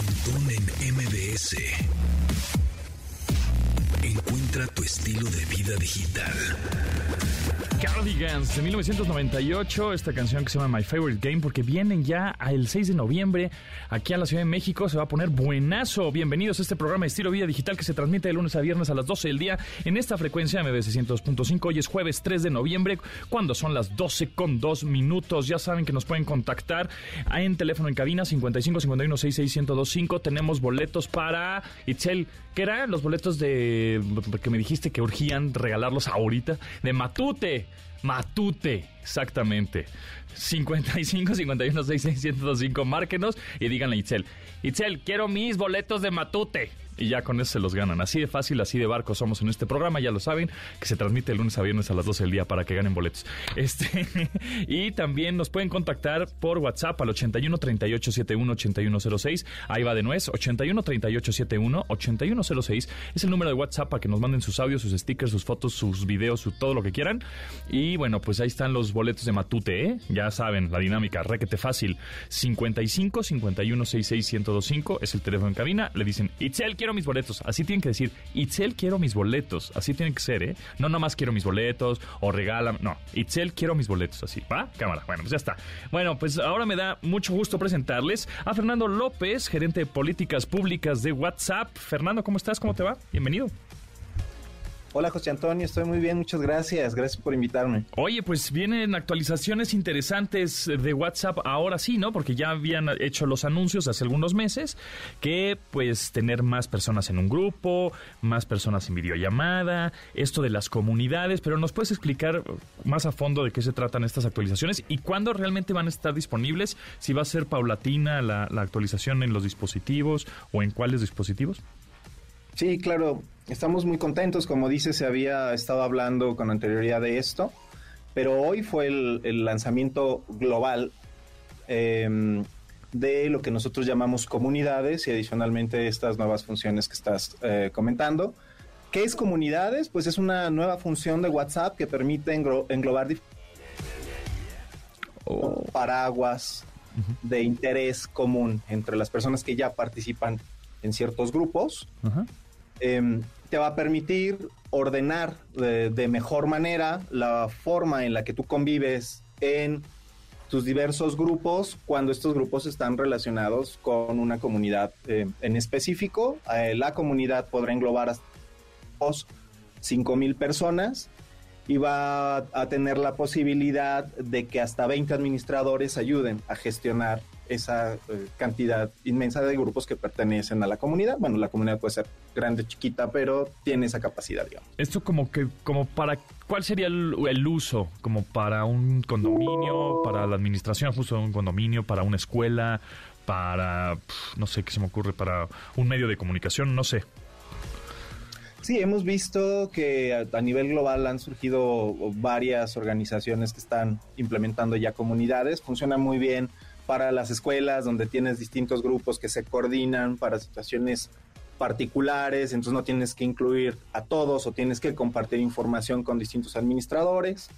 Pontón en MBS. Encuentra tu estilo de vida digital. Cardigans de 1998, esta canción que se llama My Favorite Game, porque vienen ya el 6 de noviembre aquí a la Ciudad de México, se va a poner buenazo. Bienvenidos a este programa de estilo vida digital que se transmite de lunes a viernes a las 12 del día en esta frecuencia MBC 102.5. Hoy es jueves 3 de noviembre, cuando son las 12 con 2 minutos. Ya saben que nos pueden contactar en teléfono en cabina 55 51 66 1025. Tenemos boletos para Itzel, ¿qué eran los boletos de que me dijiste que urgían regalarlos ahorita? De Matute. Matute, exactamente. 55 51 66 1025. Márquenos y díganle a Itzel. Itzel, quiero mis boletos de Matute y ya con eso se los ganan. Así de fácil, así de barco somos en este programa, ya lo saben, que se transmite el lunes a viernes a las 12 del día para que ganen boletos. Este y también nos pueden contactar por WhatsApp al 81 38 71 8106. Ahí va de nuez, 81 38 71 8106 es el número de WhatsApp para que nos manden sus audios, sus stickers, sus fotos, sus videos, su, todo lo que quieran. Y bueno, pues ahí están los boletos de Matute, ¿eh? Saben, la dinámica, requete fácil. 55 51 66 1025 es el teléfono en cabina. Le dicen, Itzel, quiero mis boletos. Así tienen que decir, Itzel, quiero mis boletos. Así tienen que ser, ¿eh? No nomás quiero mis boletos o regalan. No, Itzel, quiero mis boletos. Así, ¿va? Cámara. Bueno, pues ya está. Bueno, pues ahora me da mucho gusto presentarles a Fernando López, gerente de políticas públicas de WhatsApp. Fernando, ¿cómo estás? ¿Cómo te va? Bienvenido. Hola José Antonio, estoy muy bien, muchas gracias, gracias por invitarme. Oye, pues vienen actualizaciones interesantes de WhatsApp ahora sí, ¿no? Porque ya habían hecho los anuncios hace algunos meses que pues tener más personas en un grupo, más personas en videollamada, esto de las comunidades, pero nos puedes explicar más a fondo de qué se tratan estas actualizaciones y cuándo realmente van a estar disponibles, si va a ser paulatina la, la actualización en los dispositivos o en cuáles dispositivos. Sí, claro, estamos muy contentos. Como dice, se había estado hablando con anterioridad de esto, pero hoy fue el, lanzamiento global em, de lo que nosotros llamamos comunidades y adicionalmente estas nuevas funciones que estás eh, comentando. ¿Qué es comunidades? Pues es una nueva función de WhatsApp que permite englobar oh. paraguas de interés común entre las personas que ya participan en ciertos grupos. Em, te va a permitir ordenar de, mejor manera la forma en la que tú convives en tus diversos grupos cuando estos grupos están relacionados con una comunidad eh, en específico. Eh, la comunidad podrá englobar hasta 5 mil personas y va a tener la posibilidad de que hasta 20 administradores ayuden a gestionar esa eh, cantidad inmensa de grupos que pertenecen a la comunidad. Bueno, la comunidad puede ser grande, chiquita, pero tiene esa capacidad, digamos. Esto como que, como para, ¿cuál sería el, uso? Como para un condominio, para la administración justo de un condominio, para una escuela, para, no sé qué se me ocurre, para un medio de comunicación, no sé. Sí, hemos visto que a, nivel global han surgido varias organizaciones que están implementando ya comunidades. Funciona muy bien para las escuelas donde tienes distintos grupos que se coordinan para situaciones particulares, entonces no tienes que incluir a todos o tienes que compartir información con distintos administradores.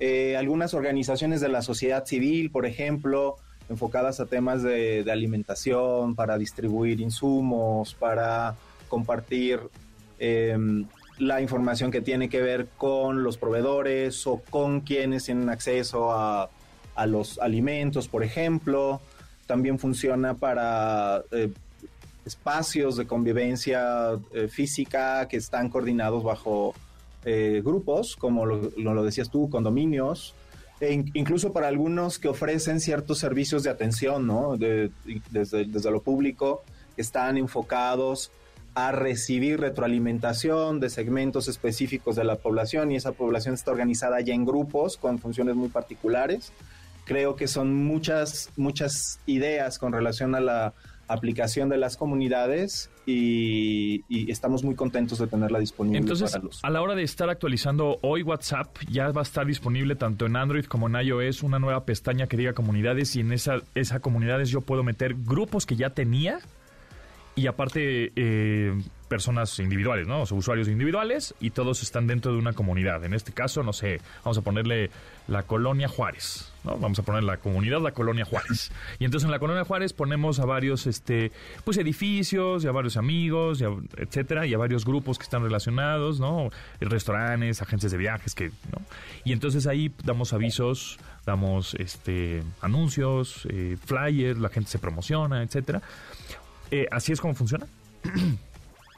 Eh, algunas organizaciones de la sociedad civil, por ejemplo, enfocadas a temas de, alimentación, para distribuir insumos, para compartir Em, la información que tiene que ver con los proveedores o con quienes tienen acceso a, los alimentos, por ejemplo. También funciona para eh, espacios de convivencia eh, física que están coordinados bajo eh, grupos, como lo, decías tú, condominios. E incluso para algunos que ofrecen ciertos servicios de atención, ¿no? desde, desde lo público, están enfocados a recibir retroalimentación de segmentos específicos de la población y esa población está organizada ya en grupos con funciones muy particulares. Creo que son muchas, muchas ideas con relación a la aplicación de las comunidades y, estamos muy contentos de tenerla disponible Entonces, para los... A la hora de estar actualizando hoy WhatsApp, ya va a estar disponible tanto en Android como en iOS una nueva pestaña que diga comunidades y en esa, esa comunidades yo puedo meter grupos que ya tenía y aparte, eh, personas individuales, ¿no? O sea, usuarios individuales y todos están dentro de una comunidad. En este caso, no sé, vamos a ponerle la colonia Juárez, ¿no? Vamos a poner la comunidad la colonia Juárez. Y entonces en la colonia Juárez ponemos a varios este pues edificios, y a varios amigos, y etcétera, y a varios grupos que están relacionados, ¿no? Restaurantes, agencias de viajes que, ¿no? Y entonces ahí damos avisos, damos este anuncios, eh, flyers, la gente se promociona, etcétera. Eh, así es como funciona.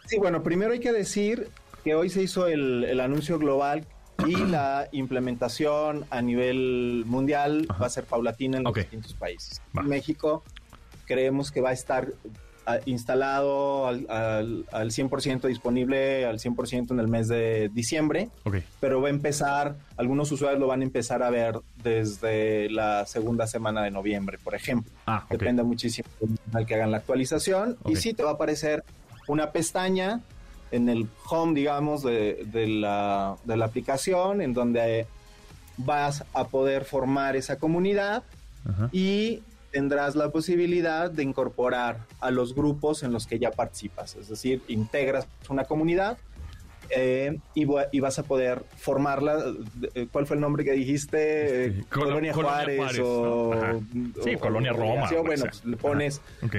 Sí, bueno, primero hay que decir que hoy se hizo el, el anuncio global y la implementación a nivel mundial Ajá. va a ser paulatina en los distintos países. Va. México creemos que va a estar ah, instalado al, al, al 100% disponible al 100% en el mes de diciembre, pero va a empezar, algunos usuarios lo van a empezar a ver desde la segunda semana de noviembre, por ejemplo. Ah. Depende muchísimo al que hagan la actualización. Y sí te va a aparecer una pestaña en el home, digamos, de, de la, de la aplicación, en donde vas a poder formar esa comunidad Ajá. y tendrás la posibilidad de incorporar a los grupos en los que ya participas. Es decir, integras una comunidad eh, y, va- y vas a poder formarla. eh, ¿Cuál fue el nombre que dijiste? Eh, Colo- Colonia, Colonia Juárez, Juárez, o. Sí, o- Colonia o Roma, que Bueno, pues le pones Ok.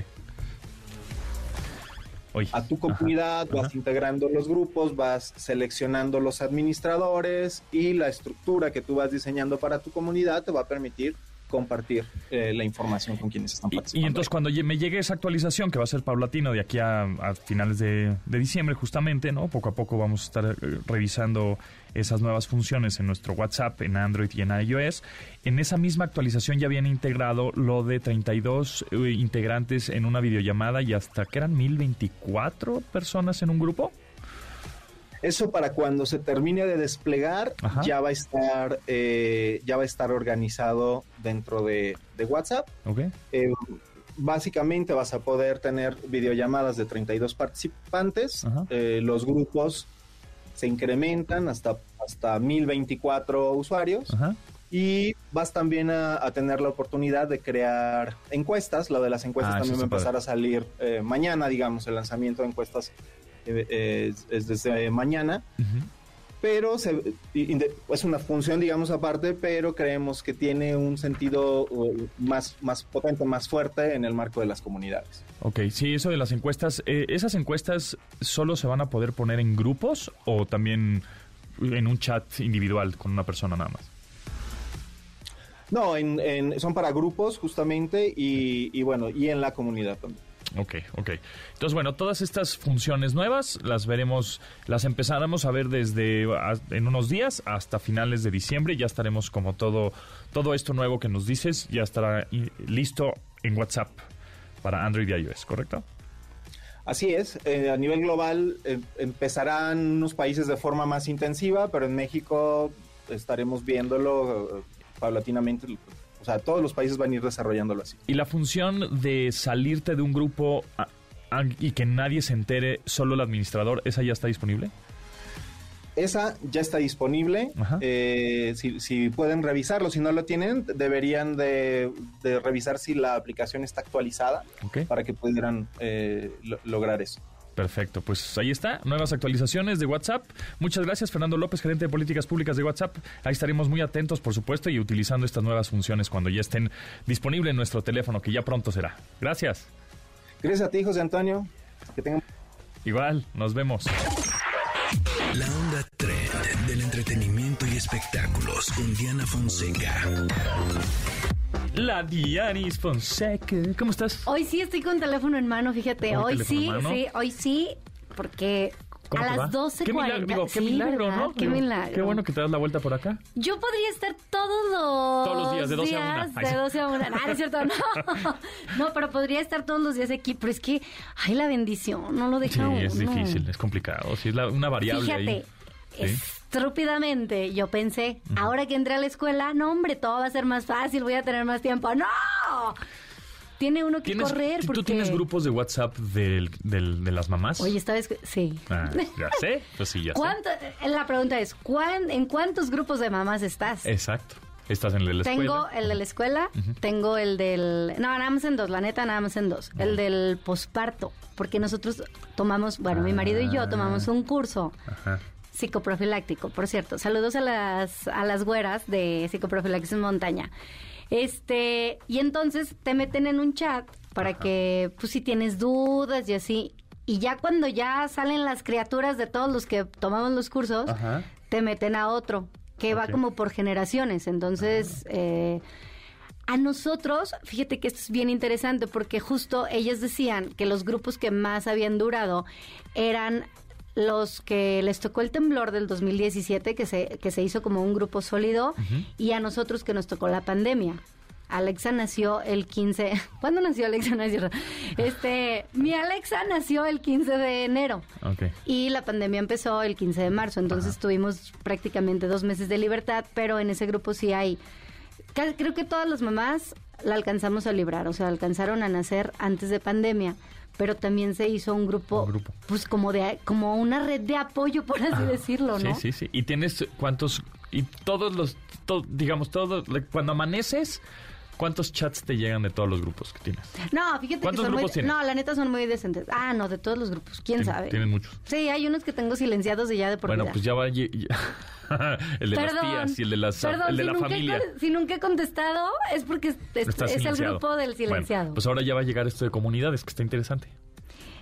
Oye. a tu comunidad, Ajá, vas ajá. integrando los grupos, vas seleccionando los administradores y la estructura que tú vas diseñando para tu comunidad te va a permitir compartir eh, la información con quienes están participando. y entonces cuando me llegue esa actualización, que va a ser paulatino de aquí a, a finales de, de diciembre justamente, ¿no? Poco a poco vamos a estar eh, revisando esas nuevas funciones en nuestro WhatsApp, en Android y en iOS. En esa misma actualización ya habían integrado lo de 32 eh, integrantes en una videollamada y hasta que eran 1024 personas en un grupo. Eso para cuando se termine de desplegar Ajá. ya va a estar eh, ya va a estar organizado dentro de, de WhatsApp. Eh, básicamente vas a poder tener videollamadas de 32 participantes. Eh, los grupos se incrementan hasta, hasta 1024 usuarios. Ajá. Y vas también a, a tener la oportunidad de crear encuestas. Lo de las encuestas Ah, también va a empezar a salir eh, mañana, digamos, el lanzamiento de encuestas es, es desde mañana. Ujú. Pero se- es una función, digamos, aparte, pero creemos que tiene un sentido más, más potente, más fuerte en el marco de las comunidades. Ok, sí, eso de las encuestas, eh, ¿esas encuestas solo se van a poder poner en grupos o también en un chat individual con una persona nada más? No, en, en- son para grupos justamente y, y bueno, y en la comunidad también. Ok, ok. Entonces, bueno, todas estas funciones nuevas las veremos, las empezaremos a ver desde a- en unos días hasta finales de diciembre. Ya estaremos como todo, todo esto nuevo que nos dices, ya estará listo en WhatsApp para Android y iOS, ¿correcto? Así es, eh, a nivel global eh, empezarán unos países de forma más intensiva, pero en México estaremos viéndolo eh, paulatinamente. Sea, todos los países van a ir desarrollándolo así. Y la función de salirte de un grupo a- a- y que nadie se entere, solo el administrador, ¿esa ya está disponible? Esa ya está disponible. Eh, si, si pueden revisarlo, si no lo tienen, deberían de, de revisar si la aplicación está actualizada para que pudieran eh, lo- lograr eso. Perfecto, pues ahí está, nuevas actualizaciones de WhatsApp. Muchas gracias, Fernando López, gerente de políticas públicas de WhatsApp. Ahí estaremos muy atentos, por supuesto, y utilizando estas nuevas funciones cuando ya estén disponibles en nuestro teléfono, que ya pronto será. Gracias. Gracias a ti, José Antonio. Que tengan Igual, nos vemos. La onda trend del entretenimiento y espectáculos con Diana Fonseca. La Dianis Fonseca. ¿Cómo estás? Hoy sí estoy con teléfono en mano, fíjate. ¿Con Hoy sí, sí, hoy sí, porque ¿Cómo a las 12.40. Qué milagro, digo, qué sí, milagro, ¿verdad? ¿no? Qué Digo, milagro. Qué bueno que te das la vuelta por acá. Yo podría estar todos los, Todos los días, de 12 a una. días Ay, de sí. 12 a 1. Ah, no es cierto, no. No, pero podría estar todos los días aquí. Pero es que, ay, la bendición, no lo deja Sí, uno. es difícil, es complicado. Sí, es la- una variable Fíjate, ahí. Sí. Estúpidamente yo pensé, ahora que entré a la escuela, no, hombre, todo va a ser más fácil, voy a tener más tiempo. ¡No! Tiene uno que ¿Tienes- correr ¿Tú porque... tienes grupos de WhatsApp del- del- de las mamás? Oye, esta vez que... Sí. Ah, ya sé, pues sí, ya sé. ¿Cuánto, la pregunta es, ¿cuán- ¿en cuántos grupos de mamás estás? Exacto. Estás en el de la Tengo escuela. el de la escuela, tengo el del... No, nada más en dos, la neta, nada más en dos. El del posparto, porque nosotros tomamos, bueno, mi marido y yo tomamos un curso Ajá. Psicoprofiláctico, por cierto. Saludos a las, a las güeras de psicoprofilaxis montaña. Este, y entonces te meten en un chat para que, pues si tienes dudas y así, y ya cuando ya salen las criaturas de todos los que tomamos los cursos, Ajá. te meten a otro, que va como por generaciones. Entonces, eh, a nosotros, fíjate que esto es bien interesante porque justo ellas decían que los grupos que más habían durado eran los que les tocó el temblor del 2017, que se, que se hizo como un grupo sólido, y a nosotros que nos tocó la pandemia. Alexa nació el 15. ¿Cuándo nació Alexa? No es cierto. Este, mi Alexa nació el 15 de enero. Ok. Y la pandemia empezó el 15 de marzo, entonces tuvimos prácticamente dos meses de libertad, pero en ese grupo sí hay... Creo que todas las mamás la alcanzamos a librar, o sea, alcanzaron a nacer antes de pandemia, pero también se hizo un grupo, Un grupo. pues como de como una red de apoyo, por así decirlo, ¿no? Sí, sí, sí. ¿Y tienes cuántos, y todos los, to- digamos, todos, cuando amaneces, cuántos chats te llegan de todos los grupos que tienes? No, fíjate que ¿Cuántos son muy, tienes? no, la neta son muy decentes. Ah, no, de todos los grupos, quién Tien- sabe. Tienen muchos. Sí, hay unos que tengo silenciados y ya de por Bueno, vida. pues ya va. ya- el de las tías y el de, las, perdón, el de si la nunca he familia. si nunca he contestado, es porque es, el grupo del silenciado. Bueno, pues ahora ya va a llegar esto de comunidades, que está interesante.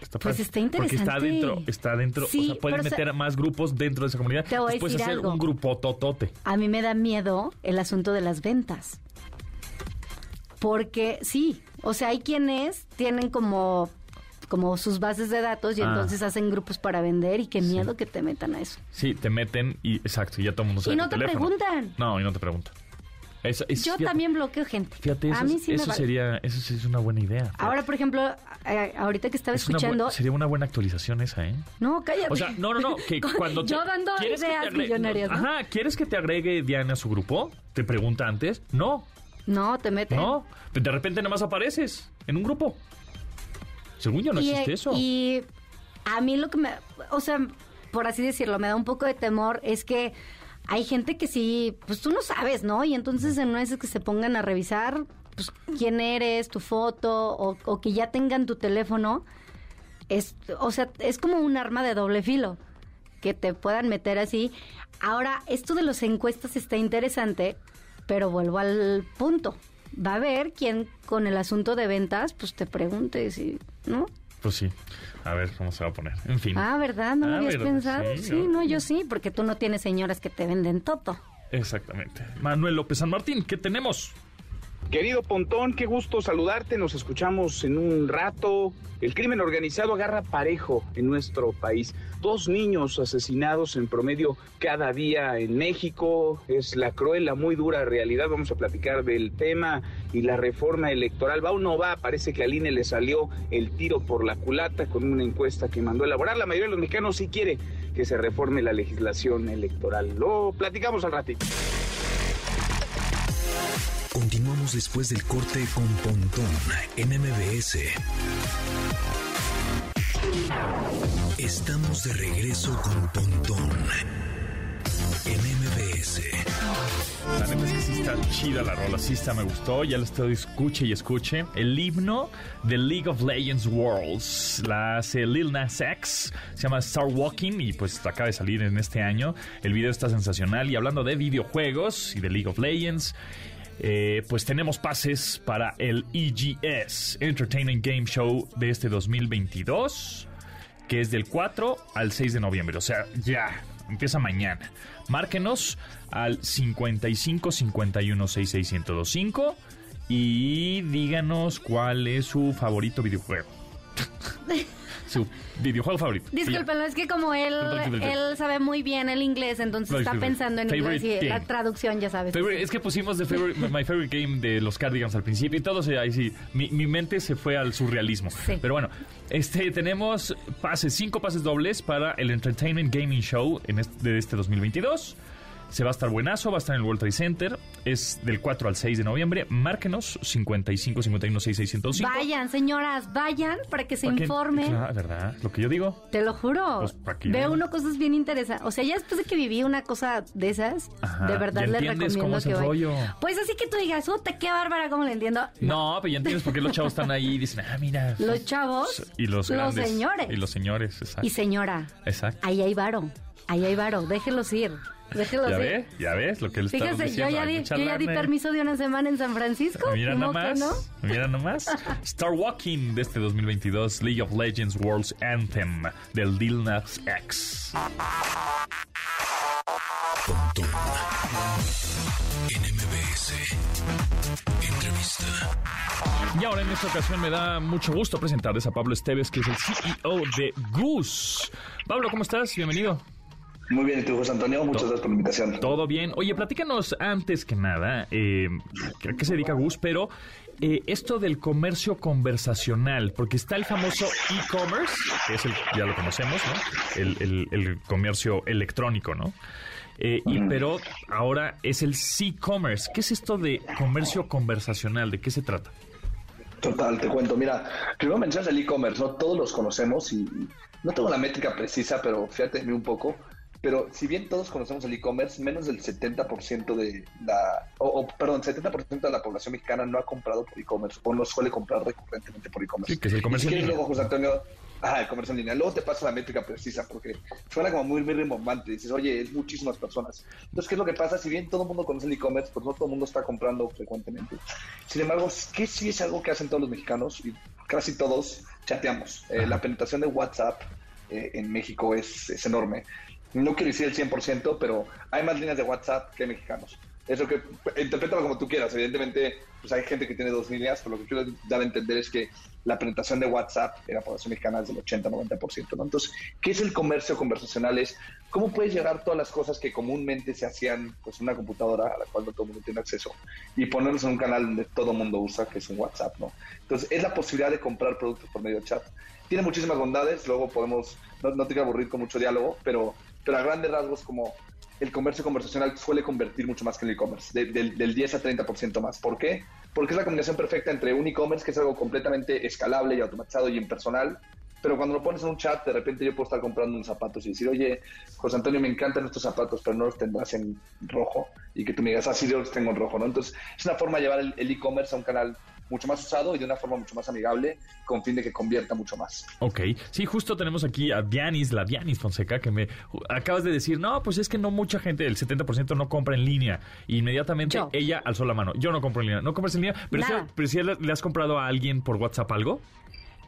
Está Pues está Porque está interesante. dentro, está dentro. Sí, o sea, puedes pero, o sea, meter a más grupos dentro de esa comunidad. Te voy a Después decir hacer algo. un grupo totote. A mí me da miedo el asunto de las ventas. Porque sí, o sea, hay quienes tienen como como sus bases de datos y Ah. entonces hacen grupos para vender y qué miedo que te metan a eso. Sí, te meten y exacto, y ya todo el mundo sabe Y no te teléfono. preguntan. No, y no te preguntan. Es- Yo fíjate- también bloqueo gente. Fíjate, eso, a mí sí me eso vale. sería, eso sí es una buena idea. fíjate. Ahora, por ejemplo, eh, ahorita que estaba Es escuchando, sería una buena actualización esa, ¿eh? no, cállate. O sea, no, no, no, que cuando te- yo dando ¿quieres que te ideas millonarias, ¿no? Ajá, ¿quieres que te agregue Diana a su grupo? Te pregunta antes. No, No, te meten. no. De repente nada más apareces en un grupo. Según yo no y, existe eso. Y a mí lo que me, o sea, por así decirlo, me da un poco de temor es que hay gente que sí, pues tú no sabes, ¿no? Y entonces en una vez que se pongan a revisar, pues quién eres, tu foto, o, o que ya tengan tu teléfono, es, o sea, es como un arma de doble filo que te puedan meter así. Ahora, esto de las encuestas está interesante, pero vuelvo al punto. Va a haber quien con el asunto de ventas, pues te pregunte si, ¿no? Pues sí. A ver cómo se va a poner. En fin. Ah, ¿verdad? ¿No lo Ah, habías ¿verdad? pensado? Sí, Sí, no. no, yo sí, porque tú no tienes señoras que te venden todo. Exactamente. Manuel López San Martín, ¿qué tenemos? Querido Pontón, qué gusto saludarte. Nos escuchamos en un rato. El crimen organizado agarra parejo en nuestro país. Dos niños asesinados en promedio cada día en México. Es la cruel, la muy dura realidad. Vamos a platicar del tema y la reforma electoral. Va o no va. Parece que al INE le salió el tiro por la culata con una encuesta que mandó a elaborar. La mayoría de los mexicanos sí quiere que se reforme la legislación electoral. Lo platicamos al ratito. Continuamos después del corte con Pontón en MBS. Estamos de regreso con Pontón en MBS. La neta es que sí está chida la rola, me gustó. Ya la estoy escuche y escuche. El himno de League of Legends Worlds. La hace Lil Nas X. Se llama Star Walking y pues acaba de salir en este año. El video está sensacional. Y hablando de videojuegos y de League of Legends. Eh, pues tenemos pases para el EGS, Entertainment Game Show de este 2022, que es del 4 al 6 de noviembre. O sea, ya, empieza mañana. Márquenos al 55 51 66 1025 y díganos cuál es su favorito videojuego. su videojuego favorito. Y ya. Disculpen, es que como él, él sabe muy bien el inglés, entonces No, está pensando en inglés y la traducción, ya sabes. Favorite- es que pusimos de favorite- My Favorite Game de los Cardigans al principio y todo ahí sí, mi, mi mente se fue al surrealismo. Sí. Pero bueno, este tenemos pases, cinco pases dobles para el Entertainment Gaming Show en este, de este 2022. Se va a estar buenazo, va a estar en el World Trade Center. Es del 4 al 6 de noviembre. Márquenos 55 51 6605. Vayan, señoras, vayan para que se ¿Para informen. Claro, ¿verdad? Lo que yo digo. Te lo juro. Pues. Ve uno cosas bien interesantes. O sea, ya después de que viví una cosa de esas, Ajá, de verdad les recomiendo cómo es que el vayan. rollo. Pues así que tú digas, ¡Uta, qué bárbara! ¿Cómo le entiendo? No, pero ya entiendes por qué los chavos están ahí y dicen, ah, mira. Los chavos, Y los los grandes. señores. Y los señores, exacto. Y señora, Exacto. ahí hay varo. Ahí hay varo. Déjelos ir. Déjelos ¿Ya ves? ¿Ya ves lo que él está Fíjese, diciendo? yo ya, di, yo ya di permiso de una semana en San Francisco. Mira nomás, no. mira nomás. Star Walking de este 2022, League of Legends World's Anthem del Lil Nas X. Pontón. Entrevista. Y ahora en esta ocasión me da mucho gusto presentarles a Pablo Esteves, que es el CEO de Goose. Pablo, ¿cómo estás? Bienvenido. Muy bien, ¿y tú, José Antonio? Muchas gracias por la invitación. Todo bien. Oye, platícanos antes que nada, eh, ¿a qué se dedica Gus? Pero eh, esto del comercio conversacional, porque está el famoso e-commerce, que es el, ya lo conocemos, ¿no? El, el- el comercio electrónico, ¿no? Eh, y, pero ahora es el C-commerce. ¿Qué es esto de comercio conversacional? ¿De qué se trata? Total, te cuento. Mira, primero mencionas el e-commerce, ¿no? Todos los conocemos y no tengo la métrica precisa, pero fíjate un poco. Pero si bien todos conocemos el e-commerce, menos del 70% de la, o, o, perdón, 70% de la población mexicana no ha comprado por e-commerce o no suele comprar recurrentemente por e-commerce. Sí, que es el comercio Y si en luego, José Antonio, ajá, el comercio en línea. Luego te paso la métrica precisa porque suena como muy, muy rimbombante. Dices, oye, es muchísimas personas. Entonces, ¿qué es lo que pasa? Si bien todo el mundo conoce el e-commerce, pues no todo el mundo está comprando frecuentemente. Sin embargo, ¿qué sí es algo que hacen todos los mexicanos? Y casi todos chateamos. Eh, la penetración de WhatsApp eh, en México es, es enorme. No quiero decir el 100%, pero hay más líneas de WhatsApp que mexicanos. Eso que, interprétalo como tú quieras. Evidentemente, pues hay gente que tiene dos líneas, pero lo que quiero dar a entender es que la penetración de WhatsApp en la población mexicana es del 80-90%. ¿no? Entonces, ¿qué es el comercio conversacional? Es cómo puedes llegar todas las cosas que comúnmente se hacían pues, una computadora a la cual no todo el mundo tiene acceso y ponerlos en un canal donde todo el mundo usa, que es un WhatsApp. ¿no? Entonces, es la posibilidad de comprar productos por medio de chat. Tiene muchísimas bondades, luego podemos, no, no te quiero aburrir con mucho diálogo, pero, pero a grandes rasgos como el comercio conversacional suele convertir mucho más que el e-commerce, de- del, del 10 a 30% más. ¿Por qué? Porque es la combinación perfecta entre un e-commerce, que es algo completamente escalable y automatizado y impersonal, pero cuando lo pones en un chat, de repente yo puedo estar comprando unos zapatos y decir, oye, José Antonio, me encantan estos zapatos, pero no los tendrás en rojo. Y que tú me digas, ah, sí, yo los tengo en rojo, ¿no? Entonces, es una forma de llevar el e-commerce a un canal mucho más usado y de una forma mucho más amigable, con fin de que convierta mucho más. Ok, sí, justo tenemos aquí a Dianis, la Dianis Fonseca, que me acabas de decir, no, pues es que no mucha gente, el 70% no compra en línea. Inmediatamente Yo. ella alzó la mano. Yo no compro en línea. ¿No compras en línea? Pero, si, pero si le has comprado a alguien por WhatsApp algo.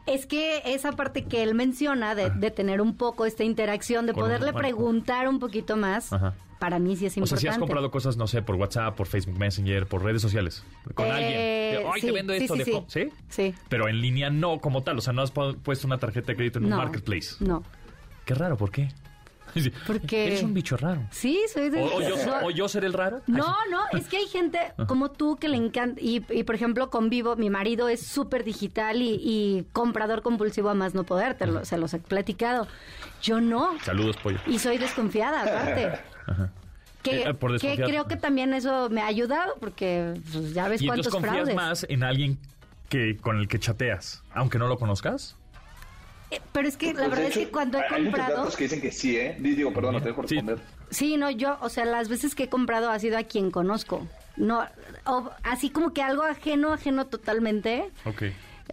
Es que esa parte que él menciona de, de tener un poco esta interacción, de Con- poderle bueno, preguntar un poquito más, Ajá. para mí sí es O sea, importante. si has comprado cosas, no sé, por WhatsApp, por Facebook Messenger, por redes sociales, con Eh, alguien. De, Ay, te sí, vendo sí, esto, sí, dejo. sí. ¿Sí? Pero en línea no como tal. O sea, no has pu- puesto una tarjeta de crédito en No. un marketplace. No. Qué raro, ¿por qué? Porque- Eres un bicho raro. Sí, soy de... O, o yo, No. o yo seré el raro. No, no, es que hay gente como tú que le encanta, y, y, por ejemplo convivo, mi marido es súper digital y, y comprador compulsivo a más no poder, te lo- se los he platicado. Yo no, Saludos, pollo. y soy desconfiada aparte. Que, Eh, por que creo que también eso me ha ayudado porque pues, ya ves Y cuántos entonces confías fraudes. más en alguien que con el que chateas, aunque no lo conozcas. Eh, Pero es que la Pues, verdad es que cuando he hay muchos comprado... datos que dicen que sí, ¿eh? Digo, perdón, no te dejo responder. Sí, no, yo, o sea, las veces que he comprado ha sido a quien conozco. No, o- así como que algo ajeno, ajeno totalmente. Ok.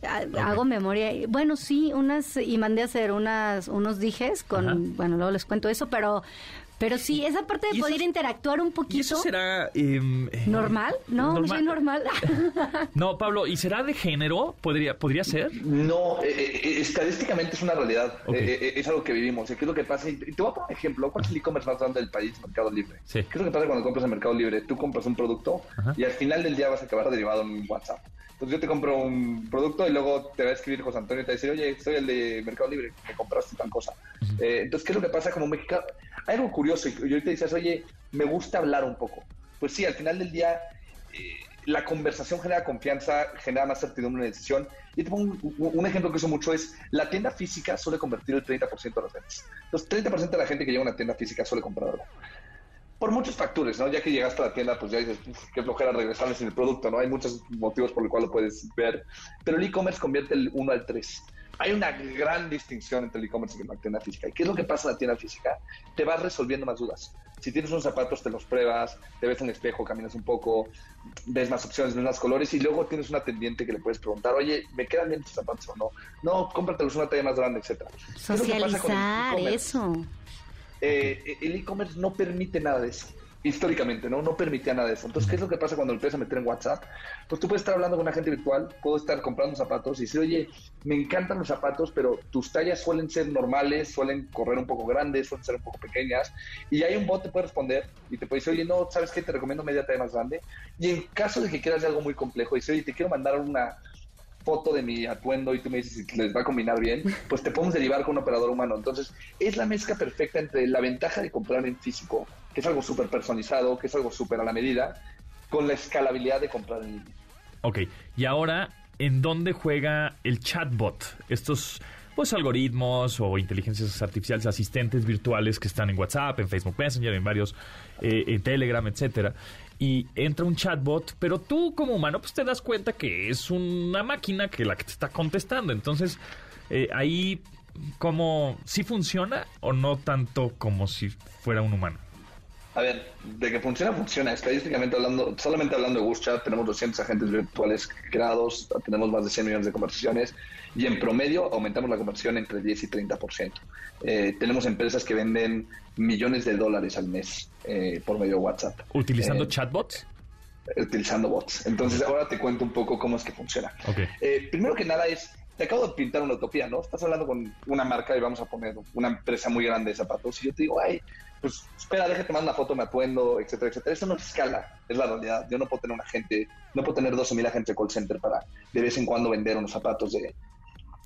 Ha- Hago memoria. Bueno, sí, unas y mandé a hacer unas unos dijes con, Ajá. bueno, luego les cuento eso, pero pero sí, esa parte ¿Y de eso poder interactuar un ¿Y poquito eso será... em, eh, normal, no, no soy normal. No, Pablo, ¿y será de género? ¿Podría, podría ser? No, eh, eh, estadísticamente es una realidad. Eh, eh, es algo que vivimos. ¿Qué es lo que pasa? Y te voy a poner un ejemplo. ¿Cuál es el e-commerce más grande del país? Mercado Libre. Sí. ¿Qué es lo que pasa cuando compras en Mercado Libre? Tú compras un producto Ajá. y al final del día vas a acabar derivado en WhatsApp. Entonces yo te compro un producto y luego te va a escribir José Antonio y te va a decir, oye, soy el de Mercado Libre, me compraste tal cosa. Eh, entonces, ¿qué es lo que pasa como mexicano? Algo curioso y ahorita dices, oye, me gusta hablar un poco. Pues sí, al final del día eh, la conversación genera confianza, genera más certidumbre en la decisión. Y te pongo un, un ejemplo que uso mucho es, la tienda física suele convertir el 30% de las ventas. Entonces, 30% de la gente que llega a una tienda física suele comprar algo. por muchos factores, ¿no? Ya que llegaste a la tienda, pues ya dices, qué flojera regresarles sin el producto, ¿no? Hay muchos motivos por los cuales lo puedes ver, pero el e-commerce convierte el 1 al 3. Hay una gran distinción entre el e-commerce y la tienda física. ¿Y qué es lo que pasa en la tienda física? Te vas resolviendo más dudas. Si tienes unos zapatos, te los pruebas, te ves en el espejo, caminas un poco, ves más opciones, ves más colores y luego tienes una atendiente que le puedes preguntar, oye, ¿me quedan bien tus zapatos o no? No, cómpratelos una talla más grande, etcétera. Socializar, eso. Eh, el e-commerce no permite nada de eso históricamente, ¿no? No permitía nada de eso. Entonces, ¿qué es lo que pasa cuando empiezas a meter en WhatsApp? Pues tú puedes estar hablando con una gente virtual, puedo estar comprando zapatos y decir, oye, me encantan los zapatos, pero tus tallas suelen ser normales, suelen correr un poco grandes, suelen ser un poco pequeñas. Y hay un bot que puede responder y te puede decir, oye, no, ¿sabes qué? Te recomiendo media talla más grande. Y en caso de que quieras algo muy complejo, dice, oye, te quiero mandar una foto de mi atuendo y tú me dices si les va a combinar bien, pues te podemos derivar con un operador humano. Entonces, es la mezcla perfecta entre la ventaja de comprar en físico, que es algo súper personalizado, que es algo súper a la medida, con la escalabilidad de comprar en línea. Ok, y ahora, ¿en dónde juega el chatbot? Estos pues algoritmos o inteligencias artificiales, asistentes virtuales que están en WhatsApp, en Facebook Messenger, en varios, eh, en Telegram, etcétera y entra un chatbot, pero tú como humano pues te das cuenta que es una máquina que la que te está contestando. Entonces, eh, ahí como si funciona o no tanto como si fuera un humano. A ver, de que funciona, funciona. Estadísticamente hablando, solamente hablando de WhatsApp, tenemos 200 agentes virtuales creados, tenemos más de 100 millones de conversaciones y en promedio aumentamos la conversión entre 10 y 30%. Eh, tenemos empresas que venden millones de dólares al mes eh, por medio de WhatsApp. ¿Utilizando eh, chatbots? Utilizando bots. Entonces ahora te cuento un poco cómo es que funciona. primero que nada es, te acabo de pintar una utopía, ¿no? Estás hablando con una marca y vamos a poner una empresa muy grande de zapatos y yo te digo, ay, pues espera, déjate tomar una foto, me atuendo, etcétera, etcétera. Eso no es escala, es la realidad. Yo no puedo tener una gente, no puedo tener 12 mil agentes de call center para de vez en cuando vender unos zapatos de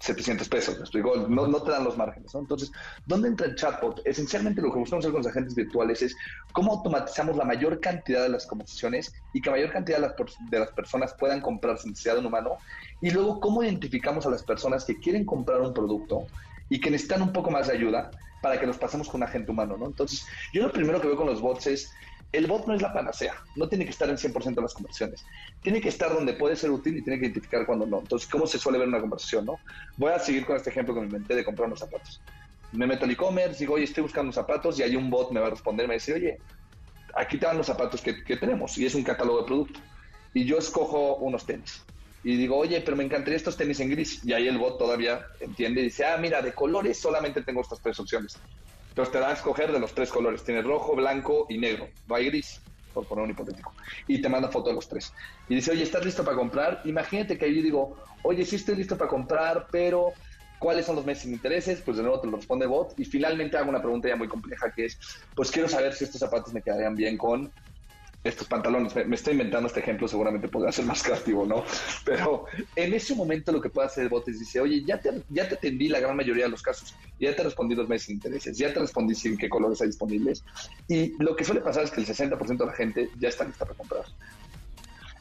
700 pesos, no, no, te dan los márgenes. Entonces, ¿dónde entra el chatbot? Esencialmente lo que buscamos hacer con los agentes virtuales es cómo automatizamos la mayor cantidad de las conversaciones y que la mayor cantidad de las, de las personas puedan comprar sin necesidad de un humano y luego cómo identificamos a las personas que quieren comprar un producto y que necesitan un poco más de ayuda para que los pasemos con un agente humano, ¿no? Entonces, yo lo primero que veo con los bots es el bot no es la panacea, no tiene que estar en 100% de las conversaciones. Tiene que estar donde puede ser útil y tiene que identificar cuando no. Entonces, ¿cómo se suele ver una conversación, no? Voy a seguir con este ejemplo que me inventé de comprar unos zapatos. Me meto al e-commerce, digo, oye, estoy buscando zapatos y hay un bot me va a responder, me dice, oye, aquí te dan los zapatos que, que tenemos y es un catálogo de producto. Y yo escojo unos tenis. Y digo, oye, pero me encantaría estos tenis en gris. Y ahí el bot todavía entiende y dice, ah, mira, de colores solamente tengo estas tres opciones. Entonces te da a escoger de los tres colores. Tienes rojo, blanco y negro. No hay gris, por poner un hipotético. Y te manda foto de los tres. Y dice, oye, ¿estás listo para comprar? Imagínate que ahí digo, oye, sí estoy listo para comprar, pero ¿cuáles son los meses sin intereses? Pues de nuevo te lo responde bot. Y finalmente hago una pregunta ya muy compleja que es, pues quiero saber si estos zapatos me quedarían bien con estos pantalones. Me, estoy inventando este ejemplo, seguramente podría ser más creativo, ¿no? Pero en ese momento lo que puede hacer el bot es dice, oye, ya te, ya te atendí la gran mayoría de los casos, ya te respondí los meses de intereses, ya te respondí sin qué colores hay disponibles. Y lo que suele pasar es que el 60% de la gente ya está lista para comprar.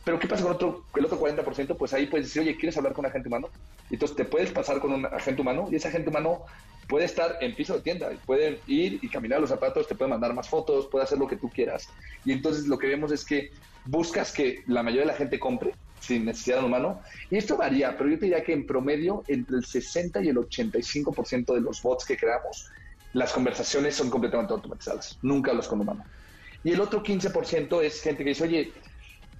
Pero ¿qué pasa con otro, el otro 40%? Pues ahí puedes decir, oye, ¿quieres hablar con un agente humano? Entonces te puedes pasar con un agente humano y ese agente humano puede estar en piso de tienda, puede ir y caminar los zapatos, te puede mandar más fotos, puede hacer lo que tú quieras. Y entonces lo que vemos es que buscas que la mayoría de la gente compre sin necesidad de humano. Y esto varía, pero yo te diría que en promedio entre el 60 y el 85% de los bots que creamos, las conversaciones son completamente automatizadas, nunca los con humano. Y el otro 15% es gente que dice, oye,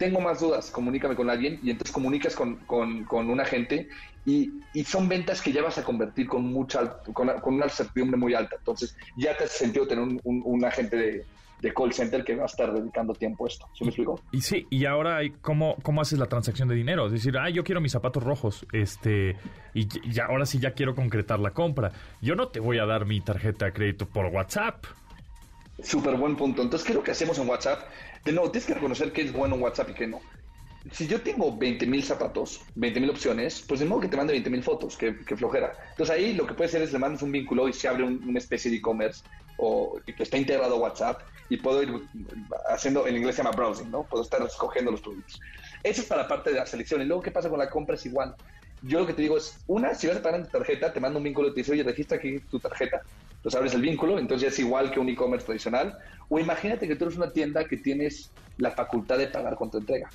tengo más dudas, comunícame con alguien y entonces comunicas con, con, un agente y, y, son ventas que ya vas a convertir con mucha con, una certidumbre muy alta. Entonces ya te has sentido tener un, un, agente de, de, call center que va a estar dedicando tiempo a esto. ¿Sí me explico? Y sí, y ahora ¿cómo, cómo haces la transacción de dinero? Es decir, ah, yo quiero mis zapatos rojos, este, y ya, ahora sí ya quiero concretar la compra. Yo no te voy a dar mi tarjeta de crédito por WhatsApp. Súper buen punto. Entonces, ¿qué es lo que hacemos en WhatsApp? De nuevo, tienes que reconocer que es bueno en WhatsApp y que no. Si yo tengo 20.000 zapatos, 20.000 opciones, pues de modo que te mande 20.000 fotos, que, flojera. Entonces ahí lo que puede hacer es le mandas un vínculo y se abre una especie de e-commerce o que está integrado a WhatsApp y puedo ir haciendo, en inglés se llama browsing, ¿no? Puedo estar escogiendo los productos. Eso es para la parte de la selección. Y luego, ¿qué pasa con la compra? Es igual. Yo lo que te digo es, una, si vas a pagar en tu tarjeta, te mando un vínculo y te dice, oye, registra aquí tu tarjeta Entonces abres el vínculo, entonces ya es igual que un e-commerce tradicional. O imagínate que tú eres una tienda que tienes la facultad de pagar con tu entrega.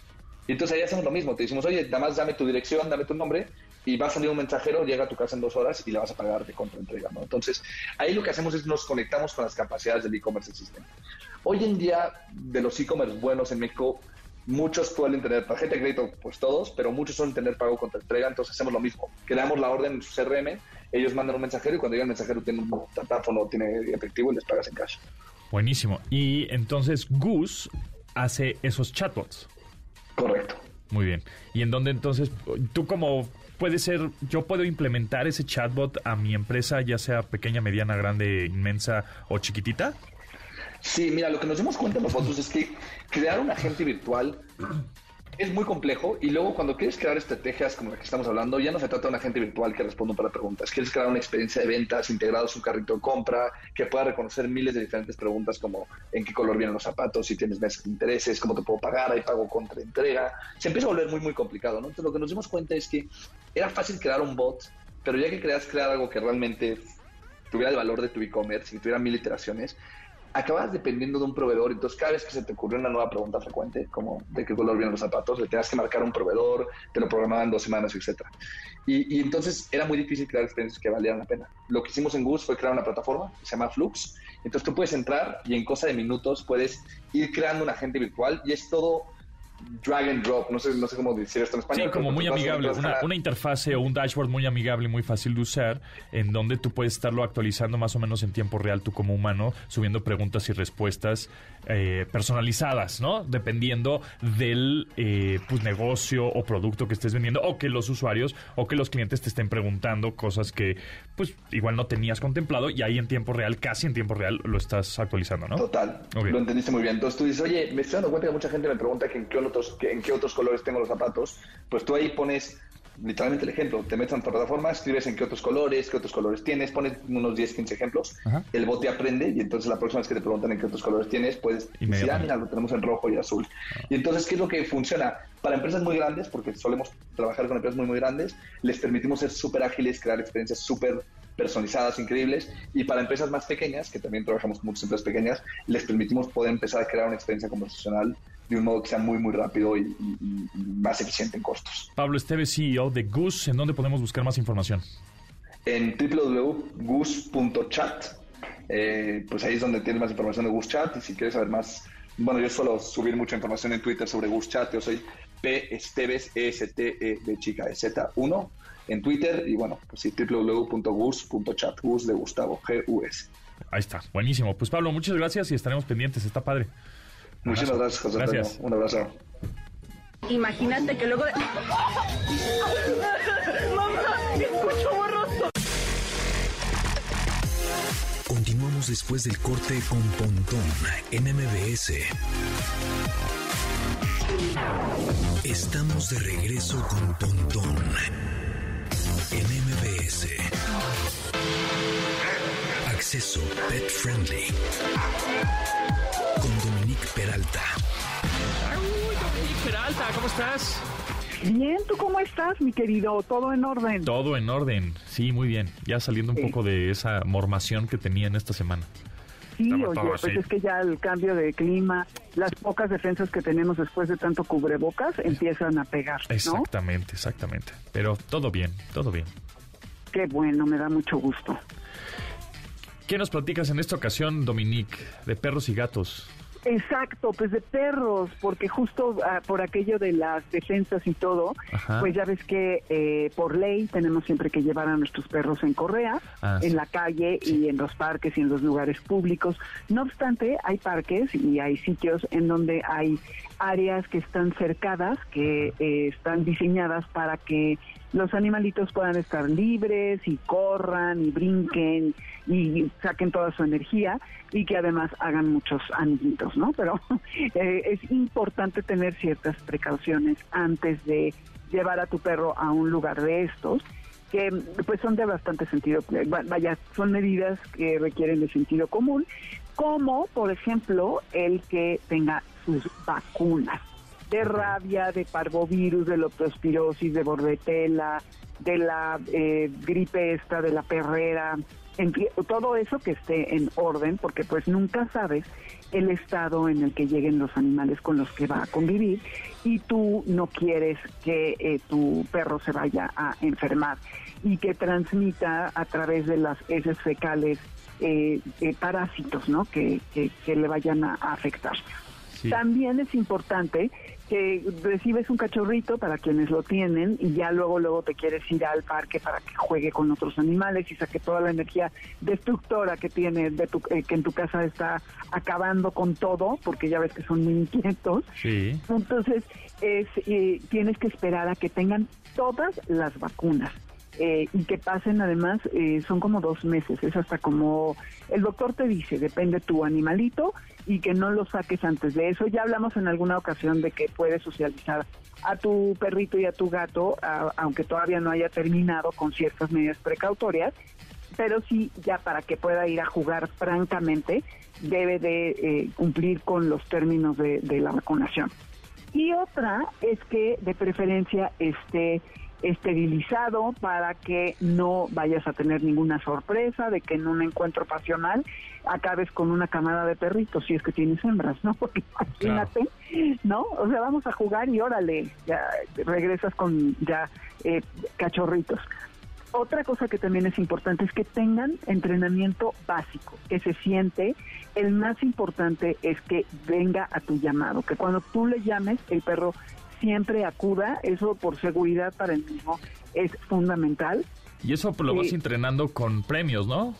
Y entonces ahí hacemos lo mismo, te decimos, oye, nada más dame tu dirección, dame tu nombre, y va a salir un mensajero, llega a tu casa en dos horas y le vas a pagar de contra entrega, ¿no? Entonces, ahí lo que hacemos es nos conectamos con las capacidades del e-commerce existente. Hoy en día, de los e-commerce buenos en México, muchos suelen tener tarjeta de crédito, pues todos, pero muchos suelen tener pago contra entrega, entonces hacemos lo mismo. Creamos la orden en su CRM, ellos mandan un mensajero y cuando llega el mensajero tiene un teléfono, tiene efectivo y les pagas en cash. Buenísimo. Y entonces Goose hace esos chatbots. Correcto. Muy bien. ¿Y en dónde entonces tú como puede ser, yo puedo implementar ese chatbot a mi empresa, ya sea pequeña, mediana, grande, inmensa o chiquitita? Sí, mira, lo que nos dimos cuenta nosotros es que crear un agente virtual es muy complejo y luego cuando quieres crear estrategias como la que estamos hablando, ya no se trata de un agente virtual que responda para preguntas. Quieres crear una experiencia de ventas integrado a un carrito de compra que pueda reconocer miles de diferentes preguntas como en qué color vienen los zapatos, si tienes meses de intereses, cómo te puedo pagar, hay pago contra entrega. Se empieza a volver muy, muy complicado, ¿no? Entonces lo que nos dimos cuenta es que era fácil crear un bot, pero ya que querías crear algo que realmente tuviera el valor de tu e-commerce y tuviera mil iteraciones, acabas dependiendo de un proveedor, entonces cada vez que se te ocurrió una nueva pregunta frecuente, como de qué color vienen los zapatos, le tenías que marcar un proveedor, te lo programaban dos semanas, etcétera. Y, y, entonces era muy difícil crear experiencias que valieran la pena. Lo que hicimos en Goose fue crear una plataforma que se llama Flux. Entonces tú puedes entrar y en cosa de minutos puedes ir creando un agente virtual y es todo drag and drop, no sé, no sé cómo decir esto en español. Sí, como muy amigable, una, una, interfase o un dashboard muy amigable y muy fácil de usar, en donde tú puedes estarlo actualizando más o menos en tiempo real tú como humano, subiendo preguntas y respuestas eh, personalizadas, ¿no? Dependiendo del eh, pues, negocio o producto que estés vendiendo, o que los usuarios o que los clientes te estén preguntando cosas que pues igual no tenías contemplado y ahí en tiempo real, casi en tiempo real, lo estás actualizando, ¿no? Total, okay. lo entendiste muy bien. Entonces tú dices, oye, me estoy dando cuenta que mucha gente me pregunta que en qué otros, en qué otros colores tengo los zapatos, pues tú ahí pones literalmente el ejemplo, te metes en tu plataforma, escribes en qué otros colores, qué otros colores tienes, pones unos 10, 15 ejemplos, Ajá. el bot te aprende y entonces la próxima vez que te preguntan en qué otros colores tienes, puedes decir, ah, mira, lo tenemos en rojo y azul. Ah. Y entonces, ¿qué es lo que funciona? Para empresas muy grandes, porque solemos trabajar con empresas muy, muy grandes, les permitimos ser súper ágiles, crear experiencias súper personalizadas, increíbles, y para empresas más pequeñas, que también trabajamos con muchas empresas pequeñas, les permitimos poder empezar a crear una experiencia conversacional de un modo que sea muy, muy rápido y, y, y, más eficiente en costos. Pablo Esteves, CEO de Goose, ¿en dónde podemos buscar más información? En www.goose.chat, eh, pues ahí es donde tienes más información de Goose Chat y si quieres saber más, bueno, yo suelo subir mucha información en Twitter sobre Goose Chat, yo soy P. Esteves, E S T E de chica, E Z 1 en Twitter y bueno, pues sí, www.gus.chat, Gus de Gustavo, G-U-S. Ahí está, buenísimo. Pues Pablo, muchas gracias y estaremos pendientes, está padre. Muchísimas gracias, José Gracias. Antonio. Un abrazo. Imagínate que luego de... ¡Mamá! ¡Escucho borroso! Continuamos después del corte con Pontón en MBS. Estamos de regreso con Pontón en MBS. Acceso Pet Friendly. Con Dominique Peralta. Uy, Dominique Peralta, ¿cómo estás? Bien, ¿tú cómo estás, mi querido? ¿Todo en orden? Todo en orden, sí, muy bien. Ya saliendo un Sí. poco de esa mormación que tenía en esta semana. Sí, oye, pues así. es que ya el cambio de clima, las pocas defensas que tenemos después de tanto cubrebocas empiezan a pegar, ¿no? Exactamente, exactamente. Pero todo bien, todo bien. Qué bueno, me da mucho gusto. ¿Qué nos platicas en esta ocasión, Dominique, de perros y gatos? Exacto, pues de perros, porque justo ah, por aquello de las defensas y todo, Ajá. pues ya ves que eh, por ley tenemos siempre que llevar a nuestros perros en correa, Ah, en sí. la calle y en los parques y en los lugares públicos. No obstante, hay parques y hay sitios en donde hay áreas que están cercadas, que eh, están diseñadas para que los animalitos puedan estar libres y corran y brinquen y saquen toda su energía y que además hagan muchos amiguitos, ¿no? Pero eh, es importante tener ciertas precauciones antes de llevar a tu perro a un lugar de estos que pues son de bastante sentido, eh, va- vaya, son medidas que requieren de sentido común, como por ejemplo el que tenga sus vacunas de rabia, de parvovirus, de leptospirosis, de bordetela, de la eh, gripe esta, de la perrera, en fin, todo eso que esté en orden, porque pues nunca sabes el estado en el que lleguen los animales con los que va a convivir y tú no quieres que eh, tu perro se vaya a enfermar y que transmita a través de las heces fecales eh, eh, parásitos, ¿no? Que, que, que le vayan a afectar. Sí. También es importante que recibes un cachorrito para quienes lo tienen y ya luego luego te quieres ir al parque para que juegue con otros animales y saque toda la energía destructora que tiene de tu, eh, que en tu casa está acabando con todo porque ya ves que son muy inquietos Sí. entonces es eh, tienes que esperar a que tengan todas las vacunas eh, y que pasen además eh, son como dos meses es hasta como el doctor te dice depende tu animalito y que no lo saques antes de eso ya hablamos en alguna ocasión de que puedes socializar a tu perrito y a tu gato aunque todavía no haya terminado con ciertas medidas precautorias pero sí ya para que pueda ir a jugar francamente debe de eh, cumplir con los términos de, de la vacunación. Y otra es que de preferencia esté esterilizado para que no vayas a tener ninguna sorpresa de que en un encuentro pasional acabes con una camada de perritos si es que tienes hembras, ¿no? Porque imagínate, ¿no? O sea, vamos a jugar y órale, ya regresas con ya eh, cachorritos. Otra cosa que también es importante es que tengan entrenamiento básico, que se siente. El más importante es que venga a tu llamado, que cuando tú le llames, el perro siempre acuda. Eso por seguridad para el mismo es fundamental. Y eso lo vas entrenando con premios, ¿no?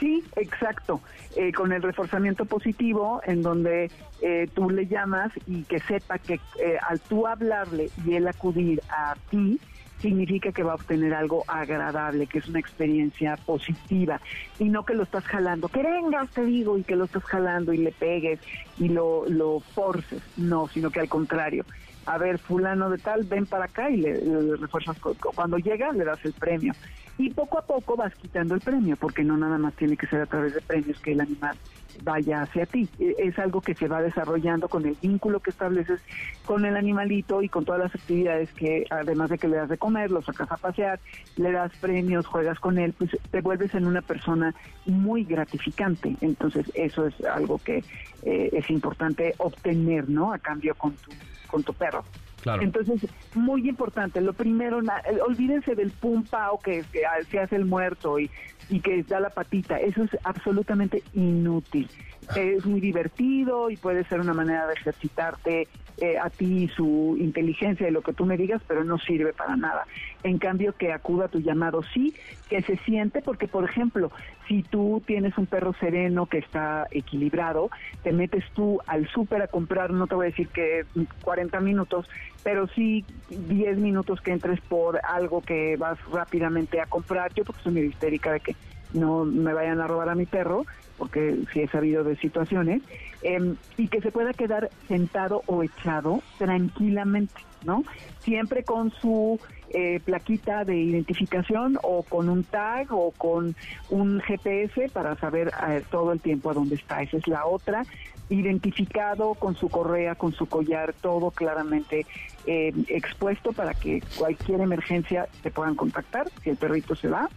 Sí, exacto. Eh, con el reforzamiento positivo, en donde eh, tú le llamas y que sepa que eh, al tú hablarle y él acudir a ti, significa que va a obtener algo agradable, que es una experiencia positiva, y no que lo estás jalando, que vengas, te digo, y que lo estás jalando y le pegues y lo, lo forces, no, sino que al contrario. A ver, fulano de tal, ven para acá y le, refuerzas. cu- cu- Cuando llega, le das el premio. Y poco a poco vas quitando el premio, porque no nada más tiene que ser a través de premios que el animal vaya hacia ti. E- Es algo que se va desarrollando con el vínculo que estableces con el animalito y con todas las actividades que, además de que le das de comer, lo sacas a pasear, le das premios, juegas con él, pues te vuelves en una persona muy gratificante. Entonces, eso es algo que eh, es importante obtener, ¿no? A cambio con tu, con tu perro. Claro. Entonces, muy importante, lo primero, eh, olvídense del pum pao que, que ah, se hace el muerto y, y que da la patita, eso es absolutamente inútil. Es muy divertido y puede ser una manera de ejercitarte eh, a ti su inteligencia y lo que tú me digas, pero no sirve para nada. En cambio, que acuda a tu llamado, sí, que se siente, porque por ejemplo, si tú tienes un perro sereno que está equilibrado, te metes tú al súper a comprar, no te voy a decir que 40 minutos, pero sí 10 minutos que entres por algo que vas rápidamente a comprar. Yo porque soy medio histérica de que no me vayan a robar a mi perro, porque sí he sabido de situaciones, em, y que se pueda quedar sentado o echado tranquilamente, ¿no? Siempre con su eh, plaquita de identificación o con un tag o con un GPS para saber eh, todo el tiempo a dónde está. Esa es la otra. Identificado con su correa, con su collar, todo claramente eh, expuesto para que cualquier emergencia te puedan contactar si el perrito se va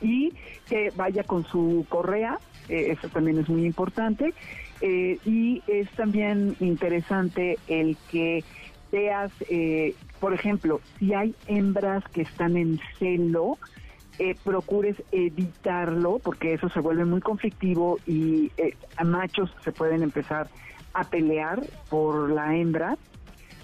y que vaya con su correa, eh, eso también es muy importante. Eh, y es también interesante el que veas, eh, por ejemplo, si hay hembras que están en celo, eh, procures evitarlo porque eso se vuelve muy conflictivo y eh, machos se pueden empezar a pelear por la hembra.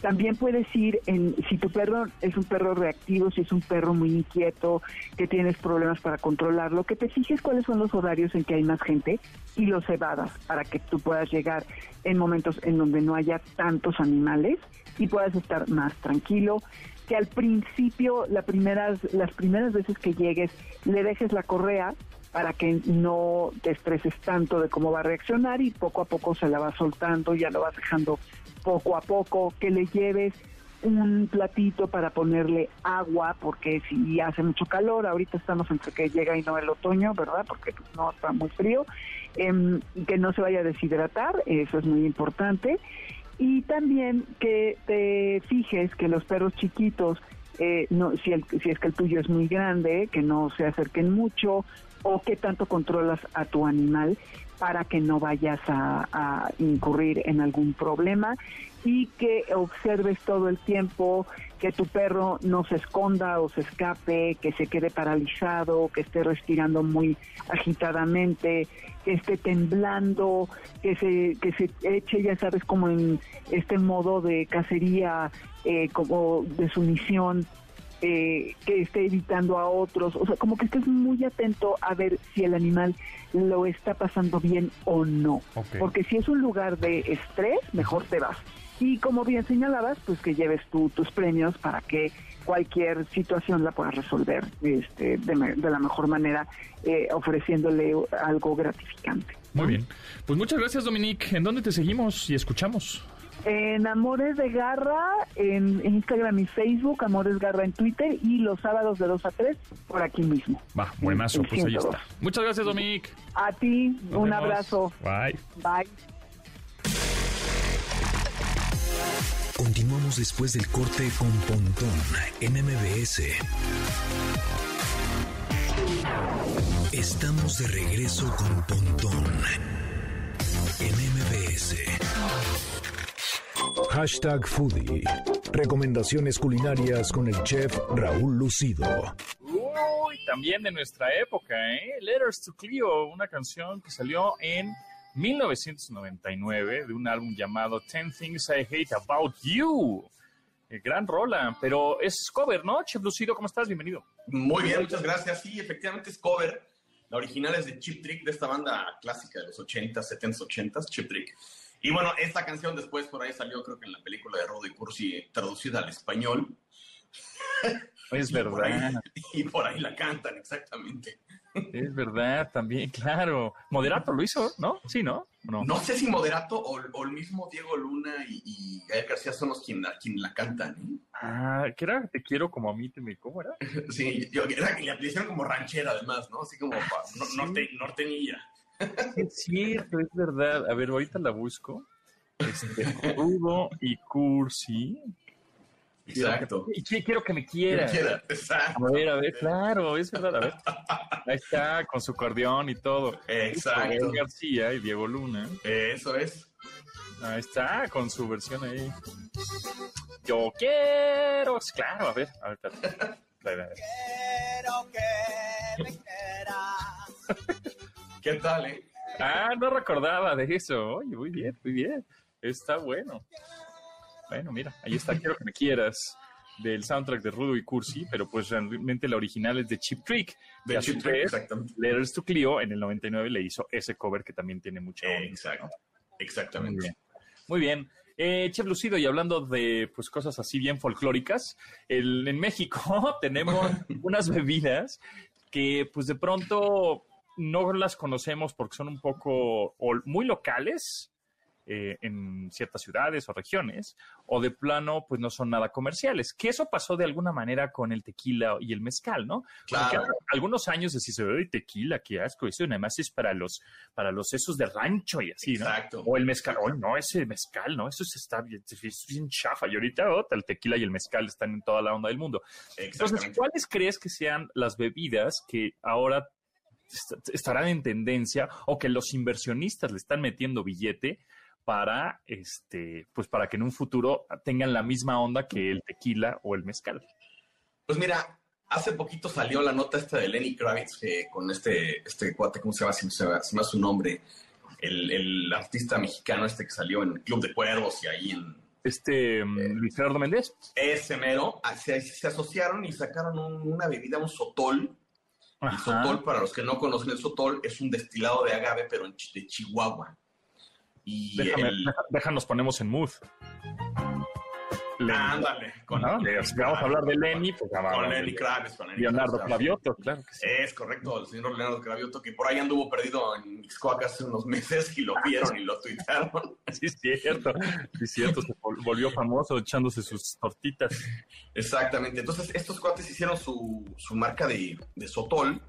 También puedes ir en, si tu perro es un perro reactivo, si es un perro muy inquieto, que tienes problemas para controlarlo, que te fijes cuáles son los horarios en que hay más gente y los evadas para que tú puedas llegar en momentos en donde no haya tantos animales y puedas estar más tranquilo. Que al principio, la primeras, las primeras veces que llegues, le dejes la correa para que no te estreses tanto de cómo va a reaccionar y poco a poco se la va soltando, ya lo vas dejando poco a poco, que le lleves un platito para ponerle agua, porque si hace mucho calor, ahorita estamos entre que llega y no el otoño, ¿verdad? Porque no está muy frío, em, que no se vaya a deshidratar, eso es muy importante. Y también que te fijes que los perros chiquitos eh, no, si, el, si es que el tuyo es muy grande, que no se acerquen mucho, o qué tanto controlas a tu animal para que no vayas a, incurrir en algún problema y que observes todo el tiempo que tu perro no se esconda o se escape, que se quede paralizado, que esté respirando muy agitadamente, que esté temblando, que se, que se eche, ya sabes, como en este modo de cacería, eh, como de sumisión, eh, que esté evitando a otros, o sea, como que estés muy atento a ver si el animal lo está pasando bien o no. Porque si es un lugar de estrés, mejor te vas. Y como bien señalabas, pues que lleves tú tus premios para que cualquier situación la puedas resolver este, de, de la mejor manera, eh, ofreciéndole algo gratificante. Muy bien. Pues muchas gracias, Dominique. ¿En dónde te seguimos y escuchamos? En Amores de Garra, en, en Instagram y Facebook, Amores Garra en Twitter y los sábados de 2 a 3 por aquí mismo. Va, buenazo, En pues ahí 102. está. Muchas gracias, Dominique. A ti, Nos un vemos. abrazo. Bye. Bye. Continuamos después del corte con Pontón en MBS. Estamos de regreso con Pontón en MBS. Hashtag Foodie. Recomendaciones culinarias con el chef Raúl Lucido. Uy, también de nuestra época, ¿eh? Letters to Cleo, una canción que salió en 1999 de un álbum llamado Ten Things I Hate About You. Eh, gran rola, pero es cover, ¿no? Chef Lucido, ¿cómo estás? Bienvenido. Muy bien, muchas gracias. Sí, efectivamente es cover. La original es de Chip Trick, de esta banda clásica de los 80s, 70s, 80s, Chip Trick. Y bueno, esta canción después por ahí salió, creo que en la película de Rudy Cursi, traducida al español. Es Y por, ahí, verdad, y por ahí la cantan, exactamente. es verdad, también, claro. Moderato lo hizo, ¿no? Sí, ¿no? No. No sé si Moderato o, o el mismo Diego Luna y, y Gael García son los quien, la- quien la cantan. ¿eh? Ah, ¿qué era? Te quiero como a mí, te me... ¿Cómo era? Sí, yo, era que le hicieron como ranchera además, ¿no? Así como pa- no- norte, norteñilla. Es cierto, es verdad. A ver, ahorita la busco. Este, Rudo y Cursi. Exacto. Y qui- quiero que me quiera. Quiera, exacto. A ver, a ver, claro, es verdad, a ver. Ahí está, con su acordeón y todo. Exacto. Gael García y Diego Luna. Eso es. Ahí está, con su versión ahí. Yo quiero. Claro, a ver, a ver. A ver, a ver. ¿Qué tal, eh? Ah, no recordaba de eso. Oye, muy bien, muy bien. Está bueno. Bueno, mira, ahí está, quiero que me quieras del soundtrack de Rudo y Cursi, pero pues realmente la original es de Chip Trick. De Chip Trick, exactamente. Letters to Clio en el 99 le hizo ese cover que también tiene mucha onda, Exacto. ¿no? Muy Exactamente. bien. Muy bien. Eh, Chef Lucido, y hablando de pues cosas así bien folclóricas, el- en México tenemos unas bebidas que pues de pronto no las conocemos porque son un poco o muy locales eh, en ciertas ciudades o regiones, o de plano pues no son nada comerciales. Que eso pasó de alguna manera con el tequila y el mezcal, ¿no? Claro. algunos años decís, "Ay, tequila, qué asco, eso nada más es para los, para los esos de rancho y así, ¿no? Exacto. O el mezcal, oh, no, ese mezcal, no, eso se está bien, es bien chafa. Y ahorita oh, el tequila y el mezcal están en toda la onda del mundo. Entonces. ¿cuáles crees que sean las bebidas que ahora estarán en tendencia o que los inversionistas le están metiendo billete para este pues para que en un futuro tengan la misma onda que el tequila o el mezcal? Pues mira, hace poquito salió la nota esta de Lenny Kravitz que con este, este cuate, ¿cómo se llama? Si se me se me va su nombre. El, el artista mexicano este que salió en Club de Cuervos y ahí en Este mm, Luis Gerardo Méndez. ese mero, ah, se, se asociaron y sacaron un- una bebida, un sotol. El sotol, para los que no conocen el sotol, es un destilado de agave, pero de Chihuahua. Y Déjame, el... deja- déjanos ponemos en mood. Ándale, con, ¿no? De- si vamos a hablar de Lenny, pues con Lenny Kravitz. Con Lenny Leonardo Kravitz, Clavioto, claro que sí. Es correcto, el señor Leonardo Cravioto, que por ahí anduvo perdido en Mixcoac hace unos meses y lo vieron y lo tuitearon. Sí, es cierto. Sí, es cierto. Se vol- volvió famoso echándose sus tortitas. Exactamente. Entonces, estos cuates hicieron su, su marca de, de Sotol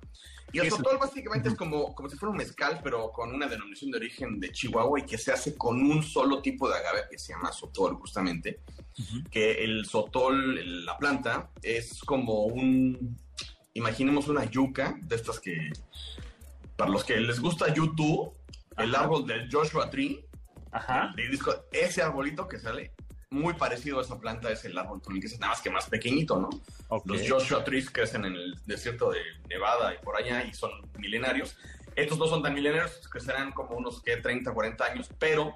Y el sotol básicamente es como, como si fuera un mezcal, pero con una denominación de origen de Chihuahua y que se hace con un solo tipo de agave que se llama sotol, justamente. Que el sotol, la planta, es como un. Imaginemos una yuca de estas que. Para los que les gusta YouTube, el árbol del Joshua Tree, Ajá. disco, ese arbolito que sale muy parecido a esa planta es el árbol con el que se nada más que más pequeñito, ¿no? Los Joshua Trees crecen en el desierto de Nevada y por allá y son milenarios. Estos no son tan milenarios, crecerán como unos que 30, 40 años, pero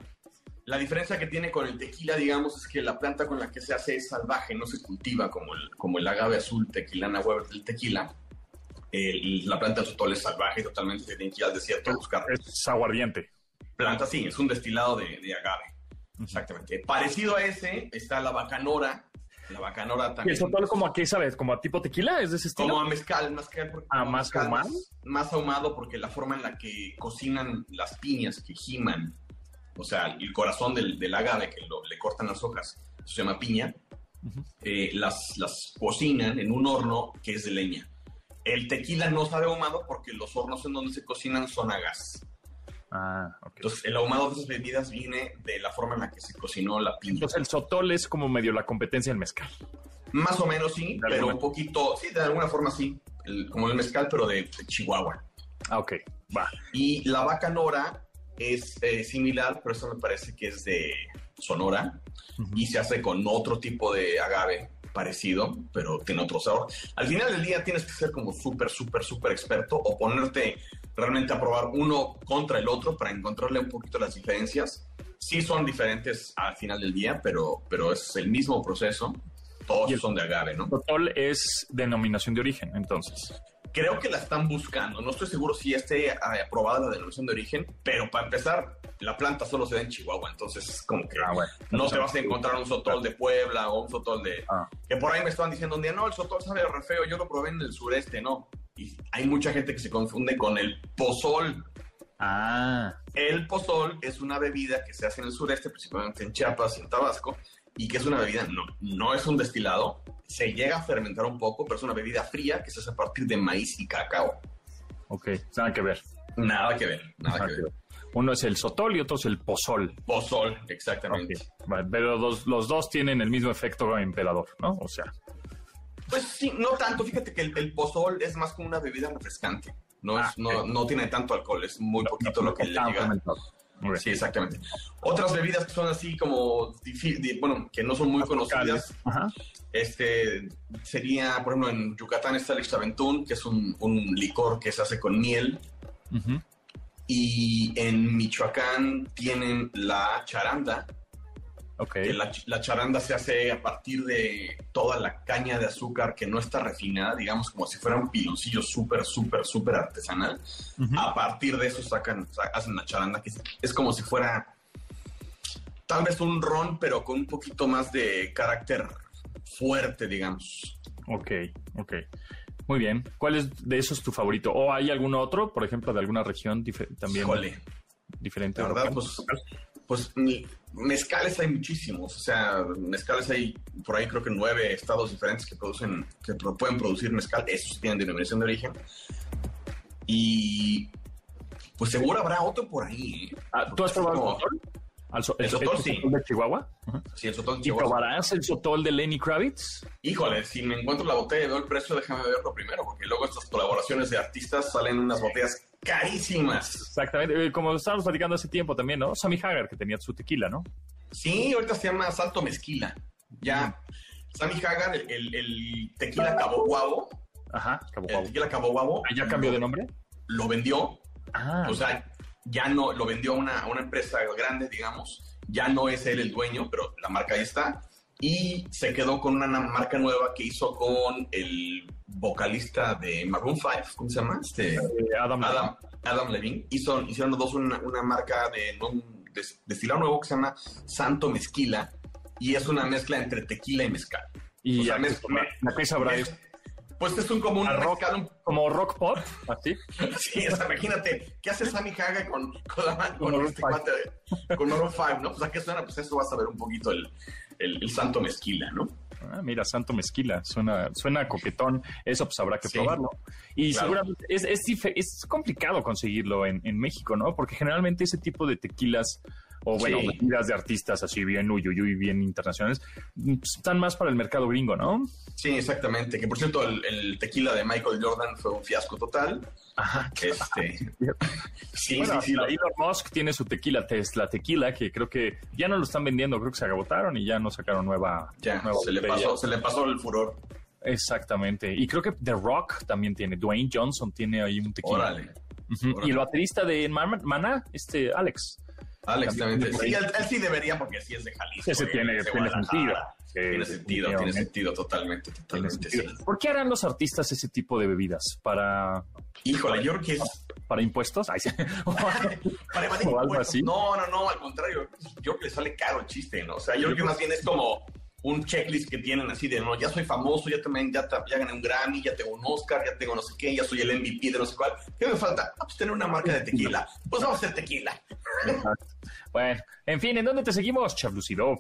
la diferencia que tiene con el tequila, digamos, es que la planta con la que se hace es salvaje, no se cultiva como el, como el agave azul tequilana Weber del tequila. El- la planta del sotol es salvaje totalmente, se tiene que ir al desierto a buscar Es aguardiente. planta, sí, es un destilado de, de agave. Exactamente. Parecido a ese está la bacanora. La bacanora ¿Y el también. sotol como a qué sabes? ¿Como a tipo tequila? ¿Es de ese estilo? Como a mezcal, mezcal porque- Ah, ¿más mezcal, ahumado? Más ahumado porque la forma en la que cocinan las piñas que giman, o sea, el corazón del, del agave que lo- le cortan las hojas, se llama piña, eh, las, las cocinan en un horno que es de leña. El tequila no sabe ahumado porque los hornos en donde se cocinan son a gas. Ah, ok. Entonces, el ahumado de esas bebidas viene de la forma en la que se cocinó la piña. Entonces el sotol es como medio la competencia del mezcal. Más o menos sí, De pero alguna- un poquito, sí, de alguna forma sí, el- como el mezcal, pero de, de Chihuahua. Ah, ok. Va. Y la vaca nora es eh, similar, pero eso me parece que es de Sonora y se hace con otro tipo de agave parecido, pero tiene otro sabor. Al final del día tienes que ser como súper, súper, súper experto o ponerte realmente a probar uno contra el otro para encontrarle un poquito las diferencias. Sí son diferentes al final del día, pero, pero es el mismo proceso. Todos Y el- son de agave, ¿no? Sotol es denominación de origen, entonces. Creo que la están buscando. No estoy seguro si esté eh, aprobada la denominación de origen, pero para empezar, la planta solo se da en Chihuahua, entonces es como que Ah, bueno. no te vas a encontrar un sotol de Puebla o un sotol de... Ah. Que por ahí me estaban diciendo un día, no, el sotol sabe re feo, yo lo probé en el sureste, no. Y hay mucha gente que se confunde con el pozol. Ah, El pozol es una bebida que se hace en el sureste, principalmente en Chiapas y en Tabasco, y que es una bebida, no, no es un destilado, se llega a fermentar un poco, pero es una bebida fría que se hace a partir de maíz y cacao. ok. Nada que ver. Nada que ver, nada Nada que que ver. Uno es el sotol y otro es el pozol. Pozol, exactamente. Vale, Pero los, los dos tienen el mismo efecto emperador, ¿no? O sea, Pues sí, no tanto. Fíjate que el, el pozol es más como una bebida refrescante. No, Ah, es, no, no tiene tanto alcohol, es muy poquito lo que le está llega. fermentado. Sí, exactamente. Otras bebidas que son así como, bueno, que no son muy conocidas, Ajá. este, sería, por ejemplo, en Yucatán está el Ixtaventún, que es un, un licor que se hace con miel. Y en Michoacán tienen la charanda, Ok. que la, la charanda se hace a partir de toda la caña de azúcar que no está refinada, digamos como si fuera un piloncillo súper, súper, súper artesanal. A partir de eso sacan, sa- hacen la charanda, que es, como si fuera tal vez un ron, pero con un poquito más de carácter fuerte, digamos. Ok, ok. Muy bien. ¿Cuál es de esos tu favorito? ¿O hay algún otro, por ejemplo, de alguna región también Híjole, diferente? la verdad, pues, pues mezcales hay muchísimos, o sea, mezcales hay por ahí creo que nueve estados diferentes que producen, que pueden producir mezcal, esos tienen denominación de origen. Y pues seguro habrá otro por ahí. ¿eh? Ah, ¿Tú has probado el sotol? El sotol, sí. de Chihuahua? Sí, el sotol de ¿Y Chihuahua. probarás el sotol de Lenny Kravitz? Híjole, si me encuentro la botella y veo el precio, déjame verlo primero, porque luego estas colaboraciones de artistas salen unas botellas carísimas. Exactamente. Eh, Como estábamos platicando hace tiempo también, ¿no? Sammy Hagar, que tenía su tequila, ¿no? Sí, ahorita se llama Salto Mezquila. Ya, Sammy Hagar, el, el- el tequila Cabo Guabo, Ajá. Cabo el Guabo. tequila Cabo Guabo, ¿Ah, ¿Ya cambió de nombre? lo vendió, Ah. o sea, ya no, lo vendió a una, una empresa grande, digamos, ya no es él el dueño, pero la marca ahí está, y se quedó con una na- marca nueva que hizo con el vocalista de Maroon 5, ¿cómo se llama? Este, Eh, Adam. Adam, Adam Levine. Hizo, hicieron los dos una, una marca de un des- destilado nuevo que se llama Santo Mezquila, y es una mezcla entre tequila y mezcal. Y o sea, ya, mez- ¿a ¿a qué sabrá mez- eso? Pues es un como un ¿A rock? un Como rock pop, así. Sí, o sea, imagínate, ¿qué hace Sammy Haga con, con, la, con, Maroon este cuate de- con Maroon 5, ¿no? Pues a qué suena, pues eso vas a ver un poquito el, el, el santo mezquila, ¿no? Ah, mira, Santo Mezquila, suena, suena coquetón. Eso pues habrá que Sí. probarlo. Y Claro. seguramente es, es, es complicado conseguirlo en, en México, ¿no? Porque generalmente ese tipo de tequilas o bueno, Sí. de artistas así bien uyuyuy, bien internacionales, pues, están más para el mercado gringo, ¿no? Sí, exactamente. Que por cierto, el, el tequila de Michael Jordan fue un fiasco total. Ajá. Este, sí, Bueno, sí, sí. lo- Elon Musk tiene su tequila Tesla Tequila, que creo que ya no lo están vendiendo, creo que se agotaron y ya no sacaron nueva. ya, nueva se le, pasó, se le pasó el furor. Exactamente. Y creo que The Rock también tiene. Dwayne Johnson tiene ahí un tequila. Órale. Ujú. órale. Y el baterista de Man- Maná, este Alex. Alex También Sí, él, él sí debería porque sí es de Jalisco. Ese eh, tiene, sentido. Sí, Tiene sentido, tiene sentido totalmente, totalmente. sentido. sí. ¿Por qué harán los artistas ese tipo de bebidas? ¿Para, Híjole, yo creo que es para impuestos? Ay, sí. para evadir o algo impuestos. así. No, no, no, al contrario. Yo creo que le sale caro el chiste, ¿no? O sea, yo creo que más bien es como un checklist que tienen así de, no, ya soy famoso, ya también, ya, ya gané un Grammy, ya tengo un Oscar, ya tengo no sé qué, ya soy el MVP de no sé cuál. ¿Qué me falta? Ah, pues tener una marca de tequila. Pues vamos a hacer tequila. Bueno, en fin, ¿en dónde te seguimos, Chef Lucido?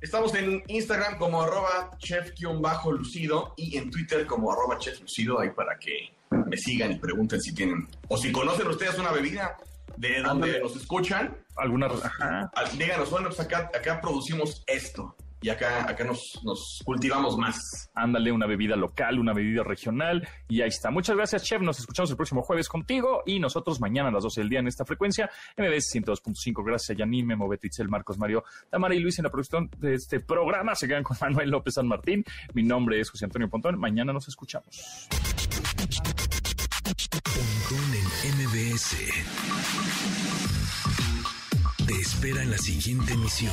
Estamos en Instagram como arroba chef-lucido y en Twitter como arroba chef-lucido, ahí para que me sigan y pregunten si tienen, o si conocen ustedes una bebida de donde nos escuchan, ¿Alguna? Ah, díganos, bueno, pues acá, acá producimos esto y acá, acá nos, nos cultivamos más. Ándale, una bebida local, una bebida regional. Y ahí está. Muchas gracias, Chef. Nos escuchamos el próximo jueves contigo y nosotros mañana a las 12 del día en esta frecuencia. MBS 102.5. Gracias a Yanin, Memo, Beto, Itzel, Marcos, Mario, Tamara y Luis en la producción de este programa. Se quedan con Manuel López San Martín. Mi nombre es José Antonio Pontón. Mañana nos escuchamos. Pontón en MBS. Te espera en la siguiente emisión.